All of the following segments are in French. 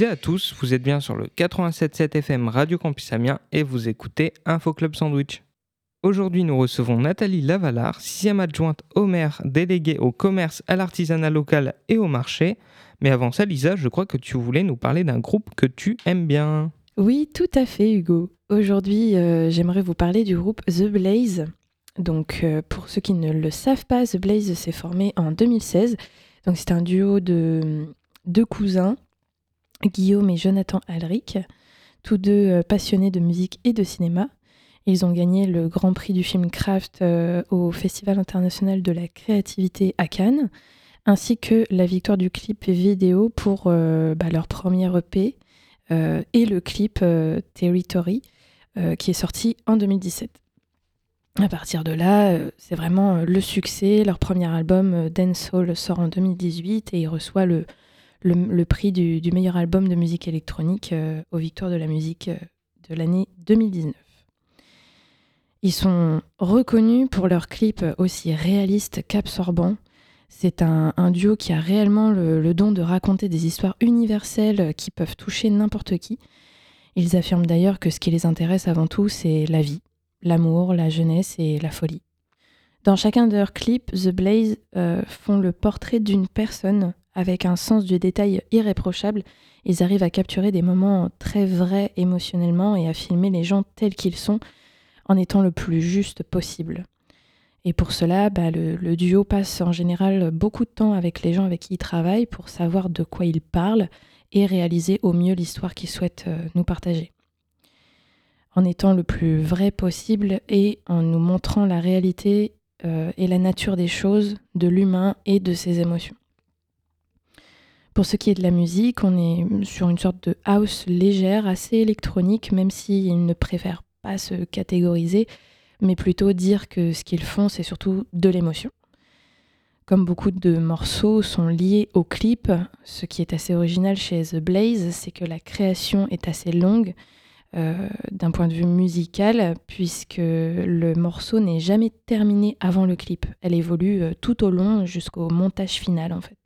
et à tous, vous êtes bien sur le 87.7 FM Radio Campus Amiens et vous écoutez Info Club Sandwich. Aujourd'hui, nous recevons Nathalie Lavalard, sixième adjointe au maire déléguée au commerce, à l'artisanat local et au marché. Mais avant ça, Lisa, je crois que tu voulais nous parler d'un groupe que tu aimes bien. Oui, tout à fait, Hugo. Aujourd'hui, euh, j'aimerais vous parler du groupe The Blaze. Donc, euh, pour ceux qui ne le savent pas, The Blaze s'est formé en 2016. Donc, c'est un duo de deux cousins, Guillaume et Jonathan Alric, tous deux euh, passionnés de musique et de cinéma. Ils ont gagné le Grand Prix du film Craft euh, au Festival international de la créativité à Cannes, ainsi que la victoire du clip vidéo pour euh, bah, leur premier EP et le clip Territory qui est sorti en 2017. À partir de là, c'est vraiment le succès. Leur premier album, Dance Soul, sort en 2018 et il reçoit le, le, prix du, meilleur album de musique électronique aux Victoires de la musique de l'année 2019. Ils sont reconnus pour leurs clips aussi réalistes qu'absorbants. C'est un, duo qui a réellement le, don de raconter des histoires universelles qui peuvent toucher n'importe qui. Ils affirment d'ailleurs que ce qui les intéresse avant tout, c'est la vie, l'amour, la jeunesse et la folie. Dans chacun de leurs clips, The Blaze euh, font le portrait d'une personne avec un sens du détail irréprochable. Ils arrivent à capturer des moments très vrais émotionnellement et à filmer les gens tels qu'ils sont, en étant le plus juste possible. Et pour cela, bah, le, duo passe en général beaucoup de temps avec les gens avec qui il travaille pour savoir de quoi ils parlent et réaliser au mieux l'histoire qu'ils souhaitent euh, nous partager. En étant le plus vrai possible et en nous montrant la réalité euh, et la nature des choses, de l'humain et de ses émotions. Pour ce qui est de la musique, on est sur une sorte de house légère, assez électronique, même s'ils ne préfèrent pas se catégoriser, mais plutôt dire que ce qu'ils font, c'est surtout de l'émotion. Comme beaucoup de morceaux sont liés au clip, ce qui est assez original chez The Blaze, c'est que la création est assez longue euh, d'un point de vue musical, puisque le morceau n'est jamais terminé avant le clip. Elle évolue euh, tout au long jusqu'au montage final en fait.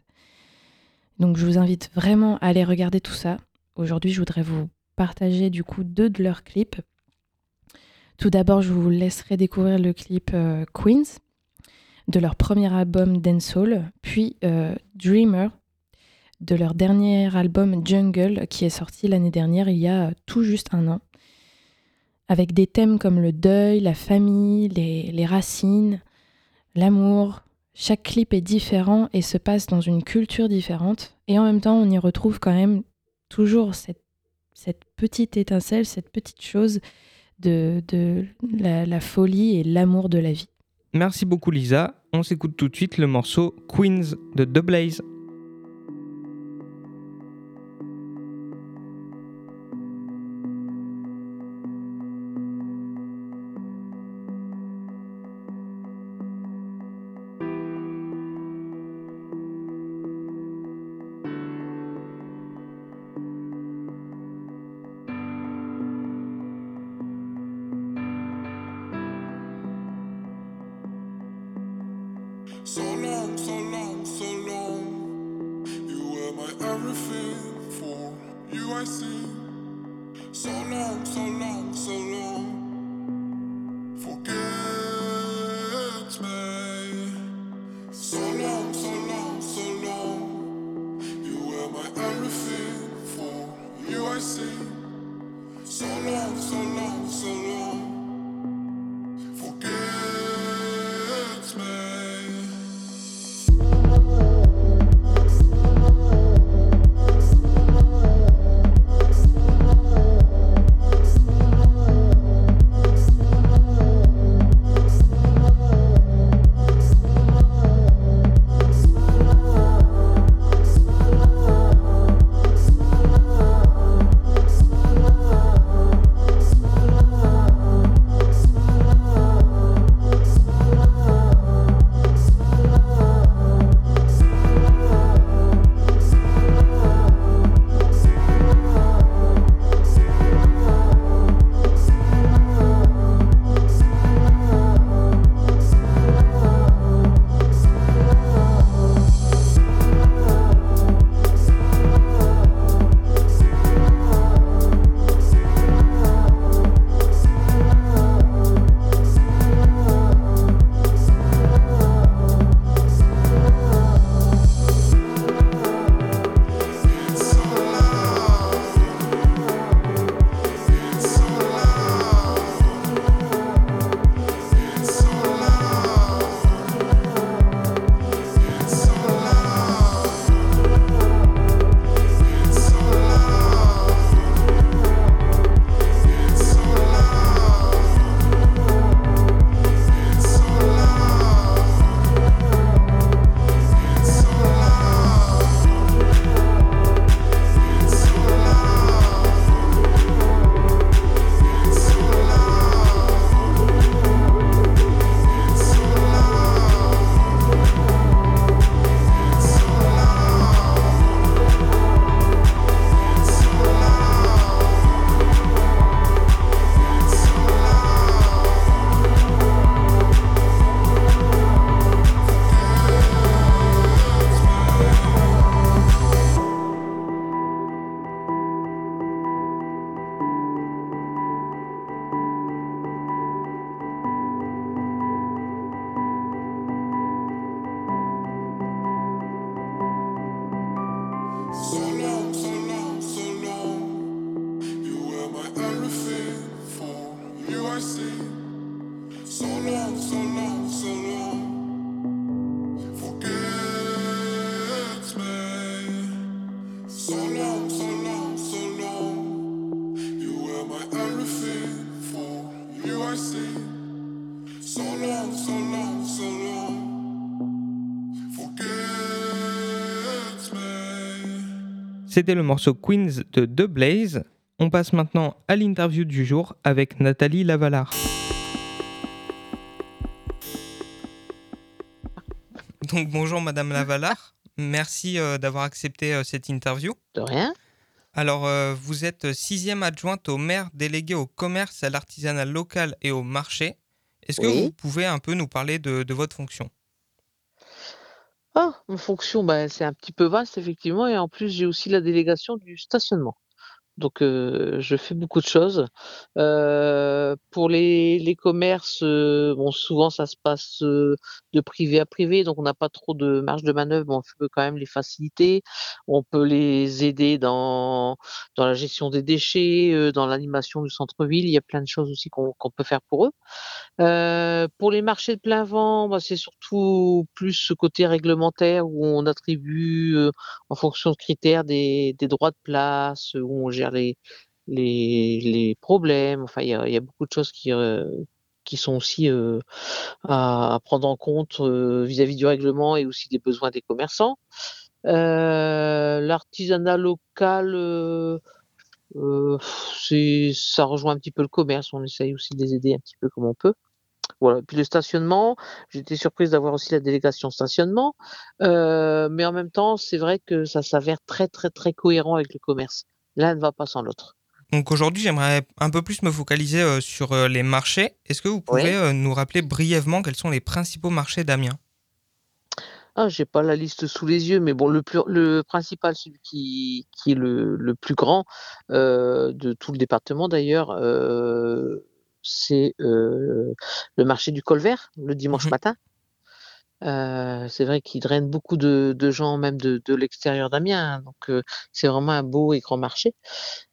Donc je vous invite vraiment à aller regarder tout ça. Aujourd'hui, je voudrais vous partager du coup deux de leurs clips tout d'abord, je vous laisserai découvrir le clip euh, Queens de leur premier album Dancehall, puis euh, Dreamer de leur dernier album Jungle qui est sorti l'année dernière, il y a tout juste un an, avec des thèmes comme le deuil, la famille, les, les racines, l'amour. Chaque clip est différent et se passe dans une culture différente, et en même temps on y retrouve quand même toujours cette, petite étincelle, cette petite chose de, la, folie et l'amour de la vie. Merci beaucoup Lisa. On s'écoute tout de suite le morceau Queens de The Blaze. So long, so long, so long. Yeah. C'était le morceau Queens de The Blaze. On passe maintenant à l'interview du jour avec Nathalie Lavalard. Donc bonjour Madame Lavalard, merci euh, d'avoir accepté euh, cette interview. De rien. Alors euh, vous êtes sixième adjointe au maire délégué au commerce, à l'artisanat local et au marché. Est-ce que Oui. vous pouvez un peu nous parler de, de votre fonction? Ah, en fonction, bah, c'est un petit peu vaste, effectivement. Et en plus, j'ai aussi la délégation du stationnement. Donc, euh, je fais beaucoup de choses. Euh, pour les, les commerces, euh, bon, souvent, ça se passe de privé à privé. Donc, on n'a pas trop de marge de manœuvre, mais on peut quand même les faciliter. On peut les aider dans, dans la gestion des déchets, dans l'animation du centre-ville. Il y a plein de choses aussi qu'on peut faire pour eux. Pour les marchés de plein vent, bah, c'est surtout plus ce côté réglementaire où on attribue en fonction de critères des, des droits de place, où on gère les, problèmes. Enfin, il y a, beaucoup de choses qui, euh, qui sont aussi euh, à, prendre en compte euh, vis-à-vis du règlement et aussi des besoins des commerçants. L'artisanat local, ça rejoint un petit peu le commerce. On essaye aussi de les aider un petit peu comme on peut. Voilà. Puis le stationnement, j'étais surprise d'avoir aussi la délégation stationnement, mais en même temps, c'est vrai que ça s'avère très très très cohérent avec le commerce. L'un ne va pas sans l'autre. Donc aujourd'hui j'aimerais un peu plus me focaliser euh, sur euh, les marchés. Est-ce que vous pouvez Oui. euh, nous rappeler brièvement quels sont les principaux marchés d'Amiens Ah, j'ai pas la liste sous les yeux, mais bon, le plus, le principal, celui qui, qui est le, le plus grand euh, de tout le département d'ailleurs, euh, c'est euh, le marché du Colvert le dimanche Mhm. matin. C'est vrai qu'il draine beaucoup de, gens, même de, l'extérieur d'Amiens, hein, donc c'est vraiment un beau et grand marché.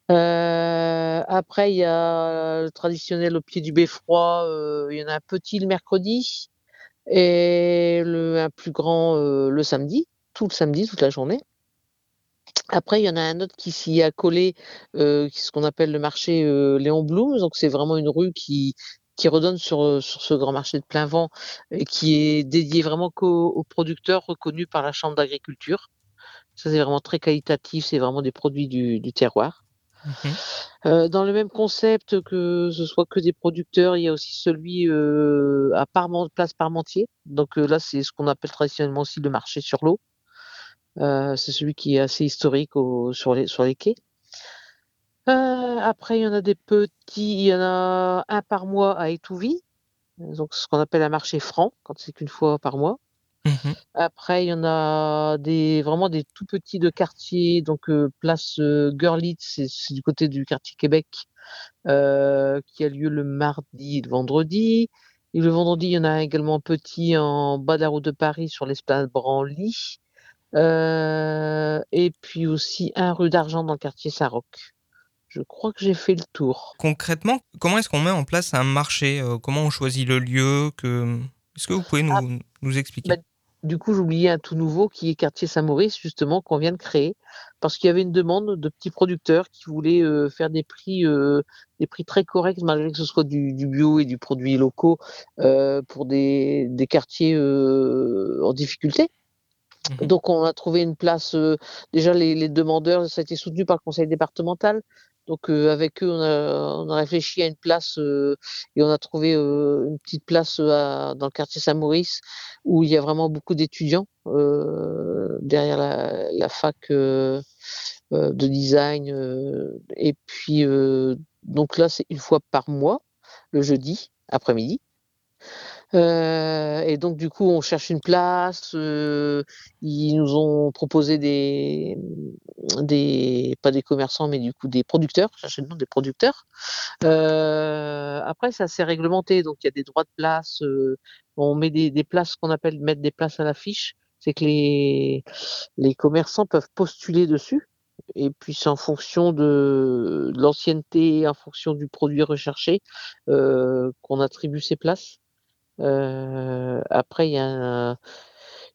Après, il y a le traditionnel au pied du beffroi, il y en a un petit le mercredi et un plus grand le samedi, tout le samedi, toute la journée. Après, il y en a un autre qui s'y est accolé, euh, ce qu'on appelle le marché Léon Blum. Donc, c'est vraiment une rue qui, qui redonne sur, euh, sur ce grand marché de plein vent et qui est dédié vraiment qu'aux aux producteurs reconnus par la Chambre d'agriculture. Ça, c'est vraiment très qualitatif. C'est vraiment des produits du, du terroir. Mhm. Euh, dans le même concept que ce soit que des producteurs, il y a aussi celui euh, à Place Parmentier. Donc euh, là, c'est ce qu'on appelle traditionnellement aussi le marché sur l'eau. Euh, c'est celui qui est assez historique au- sur, les, sur les quais. Euh, après, il y en a des petits, il y en a un par mois à Étouville, donc ce qu'on appelle un marché franc, quand c'est qu'une fois par mois. Mhm. Après, il y en a des vraiment des tout petits de quartier, donc euh, place euh, Görlitz, c'est c'est du côté du quartier Québec, euh, qui a lieu le mardi et le vendredi. Et le vendredi, il y en a un également petit en bas de la route de Paris sur l'esplanade Branly. Euh, et puis aussi un rue d'Argent dans le quartier Saint-Roch. Je crois que j'ai fait le tour. Concrètement, comment est-ce qu'on met en place un marché Euh, Comment on choisit le lieu que... Est-ce que vous pouvez nous, Ah, nous expliquer? Bah, Du coup, j'oubliais un tout nouveau qui est quartier Saint-Maurice, justement, qu'on vient de créer, parce qu'il y avait une demande de petits producteurs qui voulaient euh, faire des prix, euh, des prix très corrects, malgré que ce soit du, du bio et du produit locaux, euh, pour des, des quartiers en difficulté. Mhm. Donc, on a trouvé une place. euh, déjà, les, les demandeurs, ça a été soutenu par le conseil départemental. Donc, avec eux, on a, on a réfléchi à une place et on a trouvé une petite place à- dans le quartier Saint-Maurice où il y a vraiment beaucoup d'étudiants derrière la, la fac de design. et puis, donc là, c'est une fois par mois, le jeudi après-midi. Euh, et donc, du coup, on cherche une place. euh, ils nous ont proposé des, des, pas des commerçants, mais du coup des producteurs. Je cherchais le nom des producteurs. Euh, après, c'est assez réglementé. Donc, il y a des droits de place. euh, on met des, des places, ce qu'on appelle mettre des places à l'affiche. C'est que les, les commerçants peuvent postuler dessus. et puis c'est en fonction de l'ancienneté, en fonction du produit recherché, euh, qu'on attribue ces places. Après, il y a, un-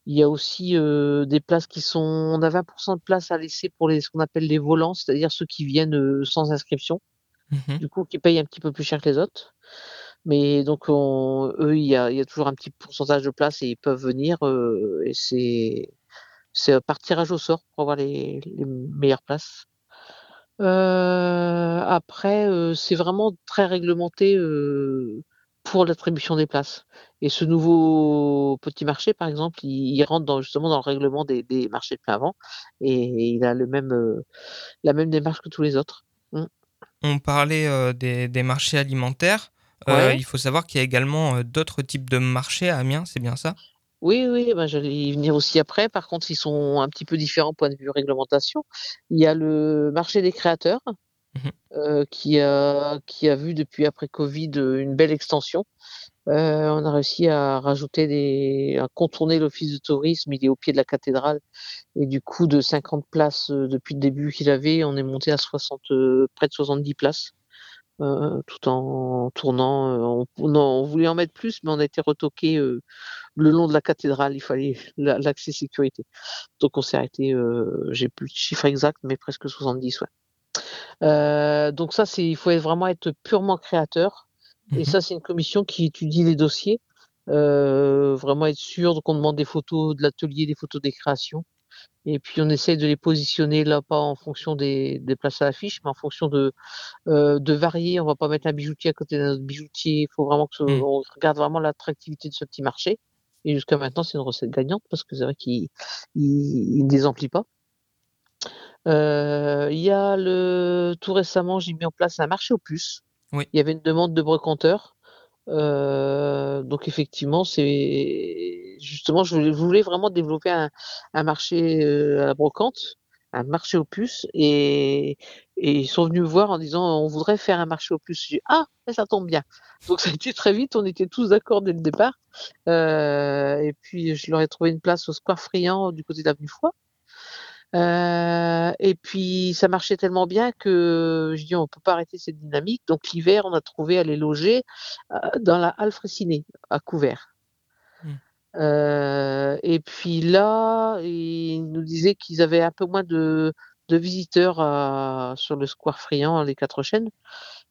il y a aussi des places qui sont. On a 20% de places à laisser pour les, ce qu'on appelle les volants, c'est-à-dire ceux qui viennent sans inscription, Mhm. du coup, qui payent un petit peu plus cher que les autres. Mais donc, on- eux, il y a, il y a toujours un petit pourcentage de places et ils peuvent venir. et c'est c'est par tirage au sort pour avoir les, les meilleures places. Après, c'est vraiment très réglementé pour l'attribution des places. Et ce nouveau petit marché, par exemple, il, il rentre dans, justement dans le règlement des, des marchés de plein vent et il a le même, euh, la même démarche que tous les autres. Mm. On parlait euh, des, des marchés alimentaires. Euh, Ouais. il faut savoir qu'il y a également d'autres types de marchés à Amiens, c'est bien ça? Oui, oui, ben j'allais y venir aussi après. Par contre, ils sont un petit peu différents point de vue réglementation. Il y a le marché des créateurs Euh, qui a, qui a vu depuis après Covid euh, une belle extension. Euh, on a réussi à rajouter des, à contourner l'office de tourisme. Il est au pied de la cathédrale et du coup de 50 places euh, depuis le début qu'il avait, on est monté à 60, euh, près de 70 places. tout en tournant. on, non, on voulait en mettre plus, mais on a été retoqué le long de la cathédrale. Il fallait la- l'accès sécurité. Donc on s'est arrêté, j'ai plus le chiffre exact, mais presque 70, ouais. Euh, donc ça, c'est, il faut être- vraiment être purement créateur. Et Mhm. ça, c'est une commission qui étudie les dossiers, euh, vraiment être sûr qu'on demande des photos de l'atelier, des photos des créations. Et puis on essaye de les positionner là, pas en fonction des, des places à l'affiche, mais en fonction de, euh, de varier. On va pas mettre un bijoutier à côté d'un autre bijoutier. Il faut vraiment que ce- Mm. on regarde vraiment l'attractivité de ce petit marché. Et jusqu'à maintenant, c'est une recette gagnante parce que c'est vrai qu'il il, il ne désemplit pas. Euh, Il y a le tout récemment, j'ai mis en place un marché aux puces. Oui. Il y avait une demande de brocanteur. Euh, donc effectivement, c'est justement, je voulais, je voulais vraiment développer un, un marché à la brocante, un marché aux puces, et, et ils sont venus me voir en disant on voudrait faire un marché aux puces. J'ai dit ah, ça tombe bien. Donc ça a été très vite, on était tous d'accord dès le départ. Euh, et puis je leur ai trouvé une place au Square Friand du côté de l'avenue Foix. Euh, et puis ça marchait tellement bien que je dis on peut pas arrêter cette dynamique. Donc l'hiver, on a trouvé à les loger euh, dans la halle à couvert. Mm. Euh, et puis là, ils nous disaient qu'ils avaient un peu moins de, de visiteurs à- sur le Square Friand, les quatre chaînes.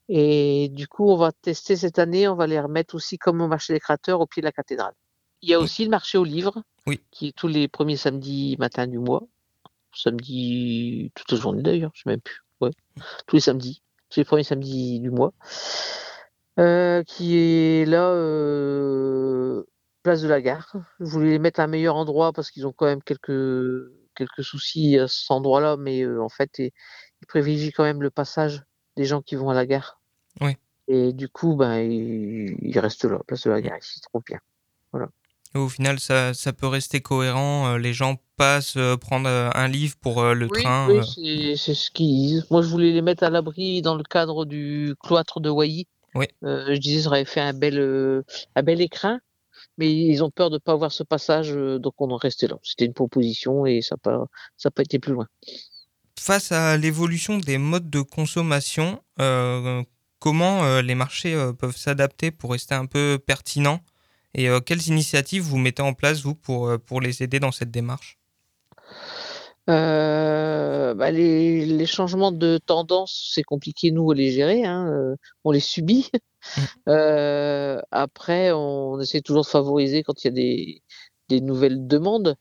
Et du coup, on va tester cette année, on va les remettre aussi comme au marché des créateurs au pied de la cathédrale. Il y a aussi le marché aux livres, Oui. qui est tous les premiers samedis matin du mois samedi, toute la journée d'ailleurs, je sais même plus. Ouais. Tous les samedis, tous les premiers samedis du mois. Euh, qui est là, euh, place de la gare. Je voulais les mettre à un meilleur endroit parce qu'ils ont quand même quelques, quelques soucis à cet endroit-là, mais euh, en fait, ils, ils privilégient quand même le passage des gens qui vont à la gare. Oui. Et du coup, ben, ils, ils restent là, place de la gare, ici, trop bien. Et Au final, ça, ça peut rester cohérent. euh, les gens passent euh, prendre euh, un livre pour le Oui, train. oui, c'est ce qu'ils disent. Moi, je voulais les mettre à l'abri dans le cadre du cloître de Wailly. Oui. Euh, je disais, ça aurait fait un bel, euh, un bel écrin, mais ils ont peur de ne pas voir ce passage, euh, donc on en restait là. C'était une proposition et ça n'a pas, ça pas été plus loin. Face à l'évolution des modes de consommation, comment les marchés peuvent s'adapter pour rester un peu pertinents? Et euh, quelles initiatives vous mettez en place, vous, pour, euh, pour les aider dans cette démarche? Euh, bah, les, les changements de tendance, c'est compliqué, nous, à les gérer. hein, euh, on les subit. Mm. Euh, après, on essaie toujours de favoriser quand il y a des, des nouvelles demandes.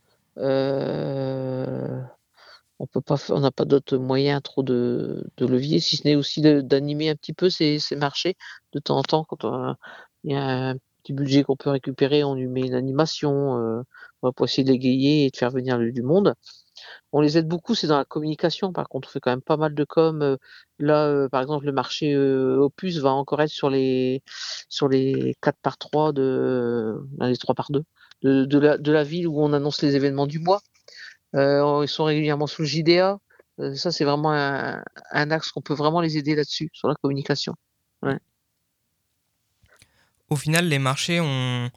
On peut pas, on n'a pas d'autres moyens trop de, de levier, si ce n'est aussi d'animer un petit peu ces, ces marchés de temps en temps. Quand il y a un petit budget qu'on peut récupérer, on lui met une animation euh, pour essayer de l'égayer et de faire venir du monde. On les aide beaucoup, c'est dans la communication. Par contre, on fait quand même pas mal de com. euh, Là, euh, par exemple, le marché Opus va encore être sur les sur les 4 par 3 de les 3 par 2 de, la, de la ville où on annonce les événements du mois. Ils sont régulièrement sous le JDA. Ça, c'est vraiment un axe qu'on peut vraiment les aider là-dessus, sur la communication. Au final, les marchés, on,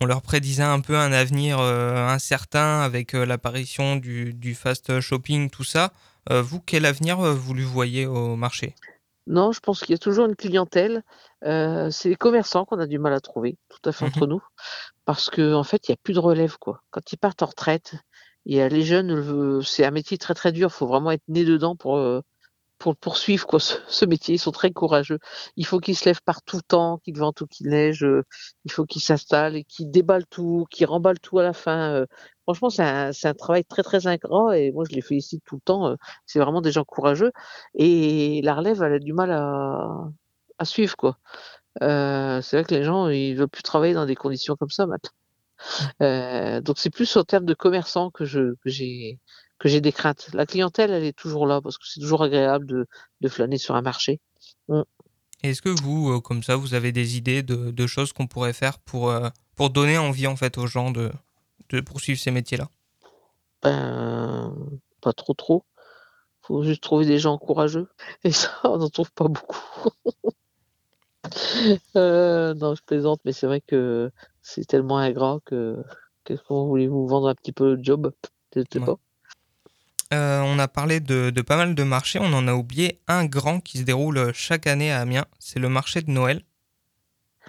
on leur prédisait un peu un avenir euh, incertain avec euh, l'apparition du, du fast shopping, tout ça. Euh, vous, quel avenir vous lui voyez au marché? Non, je pense qu'il y a toujours une clientèle. C'est les commerçants qu'on a du mal à trouver, tout à fait Mhm. entre nous, parce que en fait, il y a plus de relève, quoi. Quand ils partent en retraite, il y a les jeunes, c'est un métier très très dur. faut vraiment être né dedans pour pour poursuivre, quoi. Ce, ce métier, ils sont très courageux. Il faut qu'ils se lèvent par tout temps, qu'il vente ou qu'il neige. euh, il faut qu'ils s'installent et qu'ils déballent tout, qu'ils remballent tout à la fin. euh. franchement, c'est un, un travail très très ingrat et moi, je les félicite tout le temps. euh, c'est vraiment des gens courageux et la relève, elle a du mal à à suivre, quoi. C'est vrai que les gens, ils veulent plus travailler dans des conditions comme ça maintenant. Heu, donc c'est plus en termes de commerçants que je que j'ai que j'ai des craintes. La clientèle, elle est toujours là parce que c'est toujours agréable de de flâner sur un marché. Mmh. Est-ce que vous, euh, comme ça, vous avez des idées de, de choses qu'on pourrait faire pour, euh, pour donner envie en fait aux gens de, de poursuivre ces métiers-là? Ben, pas trop, trop. Faut juste trouver des gens courageux et ça, on n'en trouve pas beaucoup. Non, je plaisante, mais c'est vrai que c'est tellement ingrat que que comment voulez-vous vendre un petit peu le job? Je sais Ouais. pas. Euh, On a parlé de, de pas mal de marchés, on en a oublié un grand qui se déroule chaque année à Amiens, c'est le marché de Noël.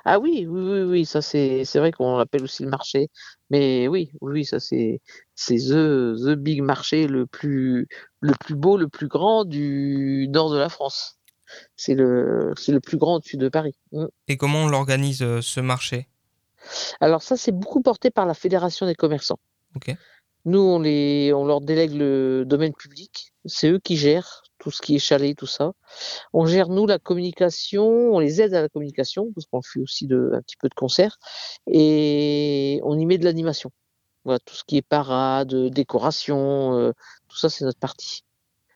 Ah oui, oui, oui, oui, ça c'est vrai qu'on l'appelle aussi le marché, mais oui, oui, ça c'est c'est the the big marché le plus le plus beau, le plus grand du nord de la France. C'est le le plus grand au-dessus de Paris. Mmh. Et comment on l'organise euh, ce marché? Alors ça, c'est beaucoup porté par la Fédération des commerçants. Nous, on les on leur délègue le domaine public, c'est eux qui gèrent tout ce qui est chalet, tout ça. On gère nous la communication, on les aide à la communication parce qu'on fait aussi de un petit peu de concerts et on y met de l'animation. Voilà, tout ce qui est parade, décoration, heu, tout ça, c'est notre partie.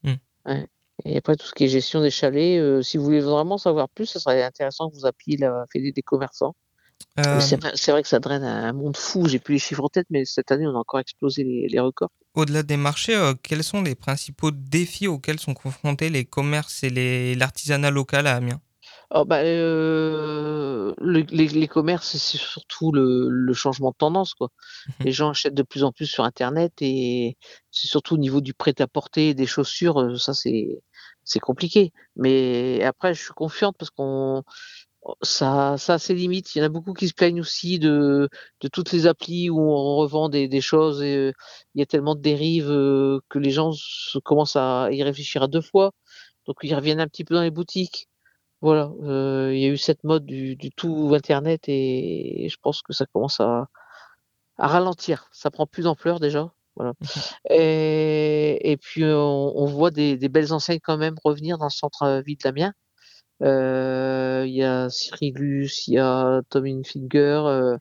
Mmh. Ouais et après tout ce qui est gestion des chalets, heu, si vous voulez vraiment savoir plus, ça serait intéressant que vous appeliez la Fédé des commerçants. Euh, c'est vrai que ça draine un monde fou, j'ai plus les chiffres en tête, mais cette année, on a encore explosé les les records. Au-delà des marchés, euh, quels sont les principaux défis auxquels sont confrontés les commerces et l'artisanat local à Amiens? Oh bah, le les les commerces, c'est surtout le le changement de tendance, quoi. Mhm. Les gens achètent de plus en plus sur internet et c'est surtout au niveau du prêt-à-porter, des chaussures, ça c'est compliqué. Mais après, je suis confiante parce qu'on ça ça a ses limites. Il y en a beaucoup qui se plaignent aussi de de toutes les applis où on revend des des choses et heu, il y a tellement de dérives, heu, que les gens se commencent à y réfléchir à 2 fois. Donc ils reviennent un petit peu dans les boutiques. Voilà, heu, il y a eu cette mode du du tout internet et je pense que ça commence à à ralentir. Ça prend plus d'ampleur déjà, voilà Mhm. et et puis on on voit des des belles enseignes quand même revenir dans le centre, heu, ville d'Amiens. Heu, il y a Cyrillus, il y a Tommy Hilfiger, heu,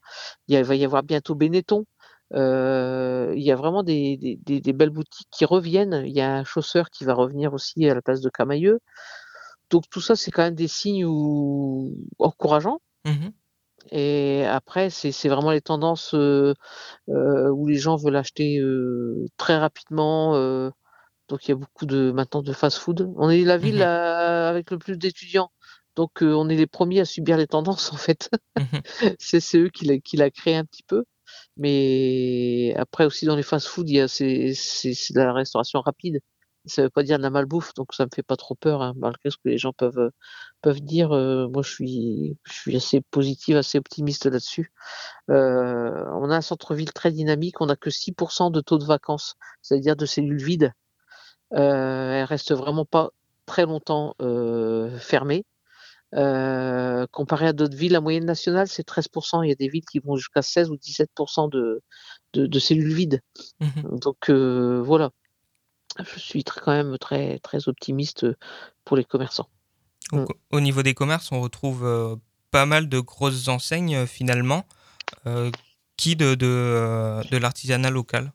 il il va y avoir bientôt Benetton. Heu, il y a vraiment des des des des belles boutiques qui reviennent. Il y a un chausseur qui va revenir aussi à la place de Camaïeu. Donc tout ça, c'est quand même des signes où encourageants Mhm. et après c'est vraiment les tendances, où les gens veulent acheter, très rapidement, donc il y a beaucoup de maintenant de fast-food. On est la ville, Mhm. heu, avec le plus d'étudiants, donc heu, on est les premiers à subir les tendances en fait. Mhm. C'est eux qui l'a qui l'a créé un petit peu, mais après aussi dans les fast-food, il y a c'est de la restauration rapide. Ça veut pas dire de la malbouffe, donc ça me fait pas trop peur, hein, malgré ce que les gens peuvent, peuvent dire, heu, moi je suis je suis assez positive, assez optimiste là-dessus. On a un centre-ville très dynamique, on a que 6% de taux de vacances, c'est-à-dire de cellules vides. Heu, elles restent vraiment pas très longtemps, heu, fermées. Heu, comparé à d'autres villes, la moyenne nationale, c'est 13% Il y a des villes qui vont jusqu'à 16 ou 17 de de de cellules vides. Mhm. Donc heu, voilà, je suis très quand même très très optimiste, pour les commerçants. Donc, au niveau des commerces, on retrouve euh, pas mal de grosses enseignes euh, finalement. Euh, qui de, de, euh, de l'artisanat local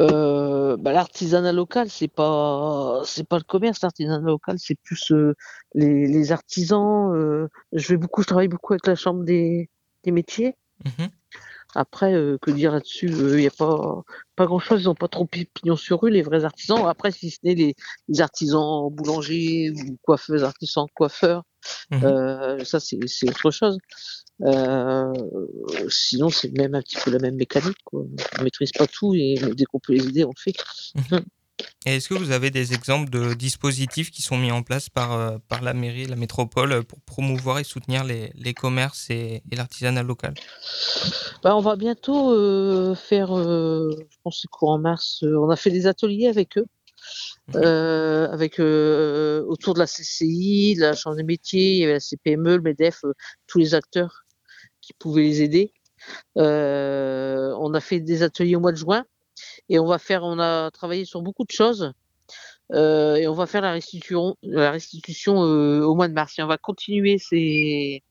Heu, bah, l'artisanat local, c'est pas c'est pas le commerce, l'artisanat local, c'est plus, heu, les les artisans, heu, je vais beaucoup je travaille beaucoup avec la chambre des des métiers. Mhm. Après, heu, que dire là-dessus? Il y a pas pas grand-chose, ils ont pas trop pi pignon sur rue, les vrais artisans. Après, si ce n'est les les artisans boulangers ou coiffeuses, artisans coiffeurs, Mhm. heu, ça c'est c'est autre chose. Heu, sinon, c'est même un petit peu la même mécanique, quoi. On maîtrise pas tout et dès qu'on peut les aider, on le fait. Et est-ce que vous avez des exemples de dispositifs qui sont mis en place par, euh, par la mairie, la métropole, pour promouvoir et soutenir les, les commerces et, et l'artisanat local? Bah, On va bientôt euh, faire, euh, je pense que c'est courant mars, on a fait des ateliers avec eux. Mmh. avec autour de la CCI, de la Chambre des métiers, il y avait la CPME, le MEDEF, tous les acteurs qui pouvaient les aider. on a fait des ateliers au mois de juin et on va faire, on a travaillé sur beaucoup de choses. Euh, et on va faire la restitution, euh, au mois de mars. Et on va continuer ces,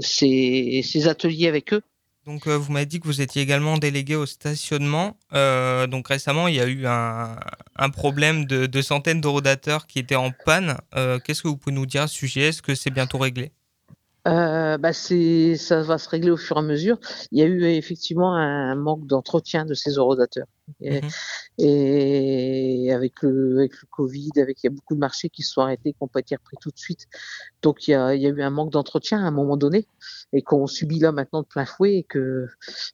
ces ateliers avec eux. Donc, euh, vous m'avez dit que vous étiez également délégué au stationnement. Euh, donc, récemment, il y a eu un, problème de, de centaines de rodateurs qui étaient en panne. Euh, Qu'est-ce que vous pouvez nous dire à ce sujet? Est-ce que c'est bientôt réglé? Euh, bah c'est, ça va se régler au fur et à mesure. Il y a eu effectivement un manque d'entretien de ces orodateurs. Et, Mhm. et avec, le, avec le Covid, avec, il y a beaucoup de marchés qui se sont arrêtés, qui n'ont pas été repris tout de suite. Donc il y a, il y a eu un manque d'entretien à un moment donné et qu'on subit là maintenant de plein fouet et que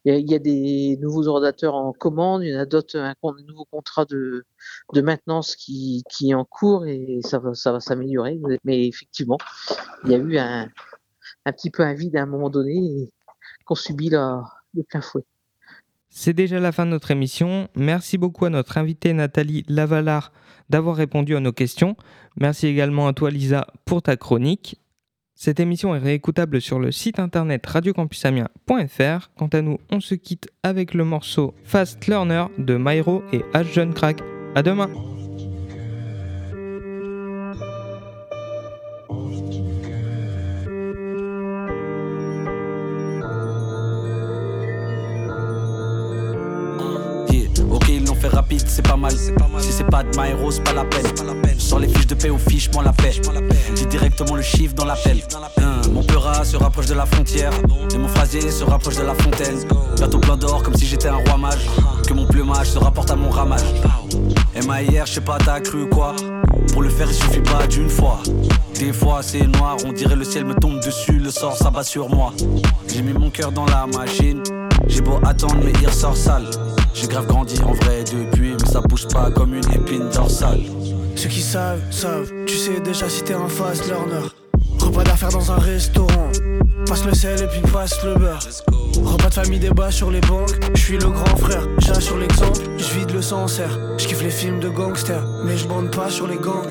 il y a, il y a des nouveaux orodateurs en commande, il y en a d'autres, un, un nouveau contrat de, de maintenance qui, qui est en cours et ça va, ça va s'améliorer. Mais effectivement, il y a eu un, un petit peu un vide à un moment donné qu'on subit là de plein fouet. C'est déjà la fin de notre émission. Merci beaucoup à notre invitée Nathalie Lavalard d'avoir répondu à nos questions. Merci également à toi Lisa pour ta chronique. Cette émission est réécoutable sur le site internet radiocampusamiens.fr. Quant à nous, on se quitte avec le morceau Fast Learner de Myro et H. John Crack. À demain! C'est pas mal. Si c'est pas de my hero, c'est pas la peine. Sur les fiches de paix aux fiches, moi la paix. Dis directement le chiffre dans l'appel. Hein, mon peurat se rapproche de la frontière. Et mon phrasier se rapproche de la fontaine. Bientôt plein d'or, comme si j'étais un roi mage. Que mon plumage se rapporte à mon ramage. MAIR, je sais pas, t'as cru quoi? Pour le faire, il suffit pas d'une fois. Des fois, c'est noir, on dirait le ciel me tombe dessus, le sort s'abat sur moi. J'ai mis mon cœur dans la machine. J'ai beau attendre, mais il ressort sale. J'ai grave grandi en vrai depuis, ça pousse pas comme une épine dorsale. Ceux qui savent, savent, tu sais déjà si t'es un fast learner. Repas d'affaires dans un restaurant. Passe le sel et puis passe le beurre. Repas de famille débat sur les banques. Je suis le grand frère, j'assure l'exemple, je vide le sancerre. Je kiffe les films de gangsters, mais je bande pas sur les gangs.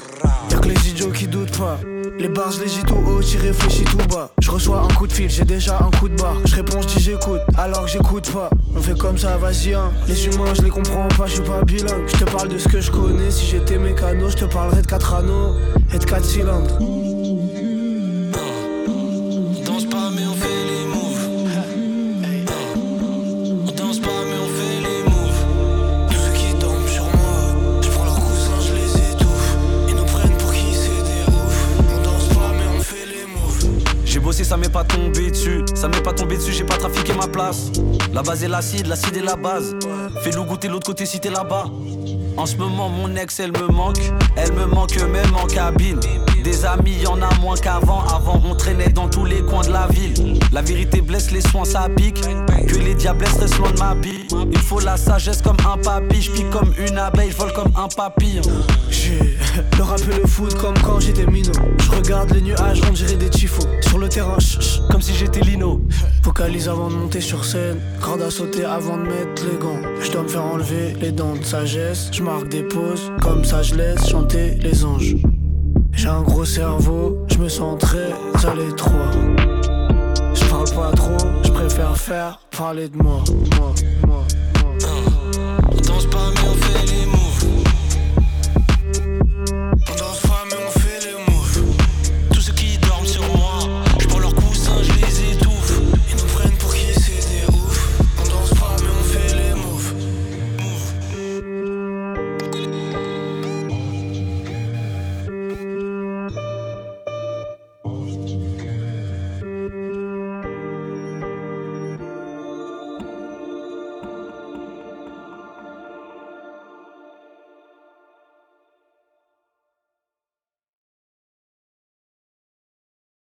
Y'a que les idiots qui doutent pas. Les bars, je les dis tout haut, j'y réfléchis tout bas. Je reçois un coup de fil, j'ai déjà un coup de barre. Je réponds, je dis j'écoute, alors que j'écoute pas. On fait comme ça, vas-y, hein. Les humains, je les comprends pas, je suis pas bilingue. Je te parle de ce que je connais, si j'étais mécano, je te parlerais de 4 anneaux et de 4 cylindres. Pas tombé dessus. Ça m'est pas tombé dessus, j'ai pas trafiqué ma place. La base est l'acide, l'acide est la base. Fais-le goûter l'autre côté si t'es là-bas. En ce moment, mon ex, elle me manque. Elle me manque même en cabine. Des amis, y en a moins qu'avant. Avant, on traînait dans tous les coins de la ville. La vérité blesse, les soins, ça pique. Que les diablesses restent loin de ma bille. Il faut la sagesse comme un papy. Je comme une abeille, je vole comme un papillon. J'ai le rap le foot comme quand j'étais minot. Je regarde les nuages, on dirait des tifos. Sur le terrain, chut, comme si j'étais Lino. Focalise avant de monter sur scène. Corde à sauter avant de mettre les gants. Je dois me faire enlever les dents de sagesse. Je marque des pauses, comme ça je laisse chanter les anges. J'ai un gros cerveau, je me sens très à l'étroit. Je parle pas trop, je préfère faire parler de moi. moi, moi, moi.